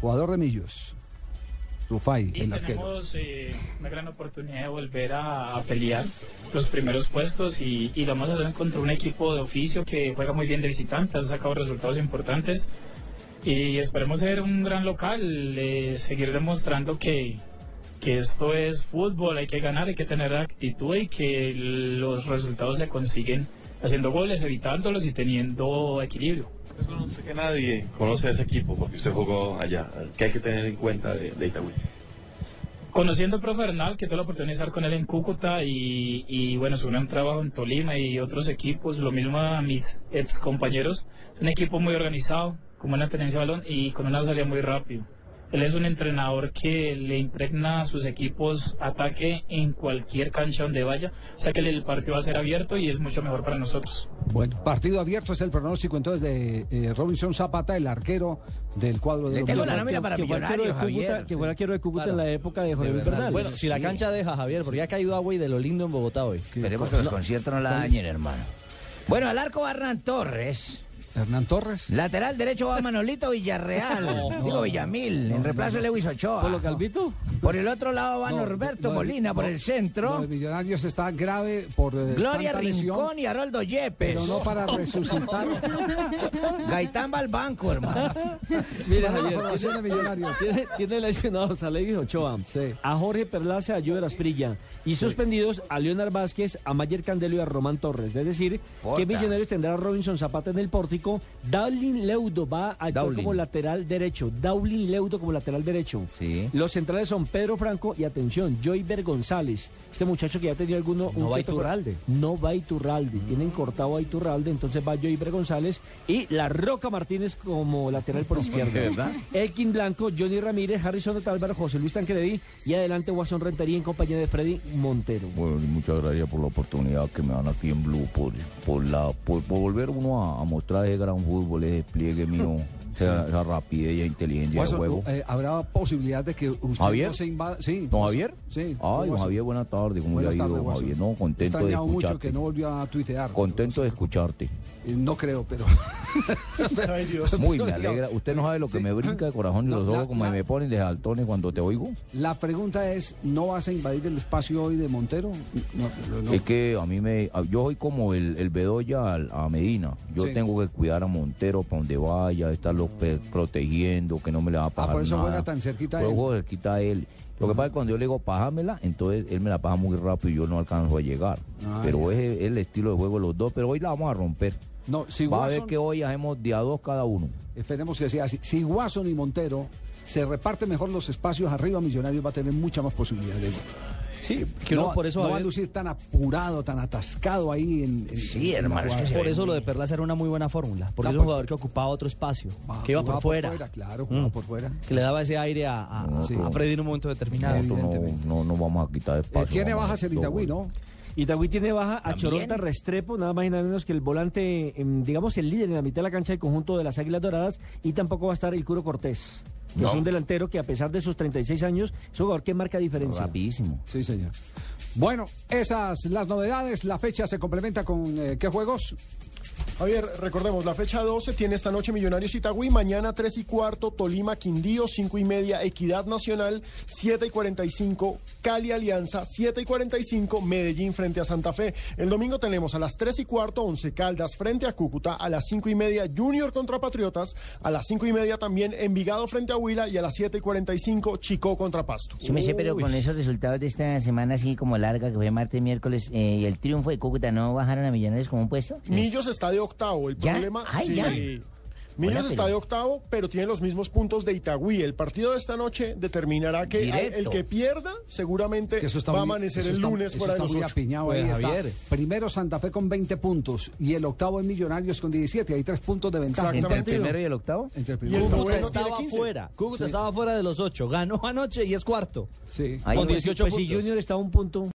jugador de Millos. Rufai, Y el arquero. tenemos eh, una gran oportunidad de volver a, a pelear los primeros puestos y, y lo vamos a hacer contra un equipo de oficio que juega muy bien de visitante, ha sacado resultados importantes y esperemos ser un gran local, eh, seguir demostrando que, que esto es fútbol, hay que ganar, hay que tener actitud y que los resultados se consiguen haciendo goles, evitándolos y teniendo equilibrio. Usted conoce que nadie conoce a ese equipo porque usted jugó allá. ¿Qué hay que tener en cuenta de, de Itagüí? Conociendo al profe Bernal, que tuve la oportunidad de estar con él en Cúcuta y, y bueno, su gran trabajo en Tolima y otros equipos, lo mismo a mis ex compañeros, es un equipo muy organizado, con buena tenencia de balón y con una salida muy rápido. Él es un entrenador que le impregna a sus equipos ataque en cualquier cancha donde vaya, o sea que el partido va a ser abierto y es mucho mejor para nosotros. Bueno, partido abierto es el pronóstico entonces de eh, Robinson Zapata, el arquero del cuadro de Le tengo la nómina para que fue arquero de millonarios, Cúcuta, Javier. que fue arquero de Cúcuta en la época de Jorge. Bernal. Bueno, si la cancha deja, Javier, porque ha caído agua y de lo lindo en Bogotá hoy. Esperemos que los conciertos no la dañen, hermano. Bueno, al arco Hernán Torres. Hernán Torres. Lateral derecho va Manolito Villarreal. Digo Villamil, en reemplazo de Lewis Ochoa. ¿Por lo Calvito? Por el otro lado va No, Norberto Molina por no, el Lo centro. de Millonarios está grave por eh, Gloria tanta lesión, Rincón y Haroldo Yepes. pero no para resucitar Gaitán va al banco, hermano. Mira, Javier, de Millonarios. Tiene, tiene lesionados a Lewis Ochoa, Sí. a Jorge Perlaza, a Jover Asprilla y suspendidos a Leonard Vázquez, a Mayer Candelo y a Román Torres. Es decir, Jota. que Millonarios tendrá a Robinson Zapata en el pórtico. Dowling Leudo va a actuar como lateral derecho. Dowling Leudo como lateral derecho. Sí. Los centrales son Pedro Franco y atención, Joyver González. Este muchacho que ya ha tenido alguno. No un va Iturralde. No va Iturralde. Tienen cortado a Iturralde, entonces va Joyver González y La Roca Martínez como lateral por izquierda. verdad? Elkin Blanco, Johnny Ramírez, Harrison Otálvaro, José Luis Tancredi y adelante Guasón Rentería en compañía de Freddy Montero. Bueno, y muchas gracias por la oportunidad que me dan aquí en Blue, por, por, la, por, por volver uno a, a mostrar ese gran fútbol, ese despliegue mío, esa, esa rapidez y inteligencia de juego. eh, ¿Habrá posibilidad de que usted ¿Javier? no se invada? Sí. ¿Don Javier? Sí. Ay, don. Javier, buenas tardes. ¿Cómo le ha ido. Javier? No, contento de extrañado mucho escucharte. que no volvió a tuitear. Contento de escucharte. Eh, No creo, pero... Ay, Dios. Muy me alegra. Usted no sabe lo que Sí. me brinca el corazón y No, los la- ojos como la- me ponen de saltones cuando te oigo. La pregunta es, ¿no vas a invadir el espacio hoy de Montero? No, no, no. Es que a mí me. Yo soy como el, el Bedoya a Medina. Yo Sí. tengo que cuidar a Montero para donde vaya, estarlo pe- protegiendo, que no me le va a pasar Ah, por eso nada. juega tan cerquita a Yo él. juego cerquita él. Lo que pasa es que cuando yo le digo pájamela, entonces él me la paja muy rápido y yo no alcanzo a llegar. Ah, pero ya. es el estilo de juego de los dos. Pero hoy la vamos a romper. No, si Va a ver Watson- que hoy hacemos de a dos cada uno. Esperemos que sea así. Si Watson y Montero se reparten mejor los espacios arriba, Millonarios va a tener mucha más posibilidades. Sí, que uno no, por eso, no va a lucir tan apurado, tan atascado ahí en, en- Sí, en hermano, es que por eso muy lo de. Perlaza era una muy buena fórmula. Porque Ah, es un por- jugador que ocupaba otro espacio, Ah, que iba jugaba por fuera, Claro, jugaba Mm. por fuera. que le daba ese aire a, a- No, a- sí. a Freddy en un momento determinado. No, Evidentemente. no, no vamos a quitar Eh, espacio. tiene bajas el Itagüí. ¿no? Itagüí tiene baja a También. Choronta Restrepo, nada más y nada menos que el volante, em, digamos, el líder en la mitad de la cancha del conjunto de las Águilas Doradas, y tampoco va a estar el Curo Cortés, que es un delantero que a pesar de sus 36 años, es un jugador que marca diferencia. Rapidísimo. Sí, señor. Bueno, esas las novedades. La fecha se complementa con eh, qué juegos. Javier, recordemos, la fecha 12 tiene esta noche Millonarios Itagüí, mañana 3 y cuarto, Tolima Quindío, 5 y media, Equidad Nacional, 7 y 45, Cali Alianza, 7 y 45, Medellín frente a Santa Fe. El domingo tenemos a las 3 y cuarto, Once Caldas frente a Cúcuta, a las 5 y media, Junior contra Patriotas, a las 5 y media también Envigado frente a Huila y a las 7 y 45, Chicó contra Pasto. Sí, me sé, pero con esos resultados de esta semana así como larga, que fue martes, miércoles, eh, y el triunfo de Cúcuta, ¿no bajaron a Millonarios como un puesto? Sí. Millos está de octavo. El ¿Ya? problema. Ay, ya. Millos está pero- de octavo, pero tiene los mismos puntos de Itagüí. El partido de esta noche determinará que Directo. el que pierda seguramente Que eso está va a amanecer el está- lunes fuera de los muy ocho. apiñado Pues, ahí está. Javier. Primero Santa Fe con 20 puntos y el octavo es Millonarios con 17. Hay tres puntos de ventaja. ¿Entre el primero y el octavo? Entre el Y primero el Cúcuta estaba 15. fuera. Cúcuta Sí. estaba fuera de los ocho. Ganó anoche y es cuarto. Sí. Ahí Con pues, 18 Pues si puntos. Junior está a un punto.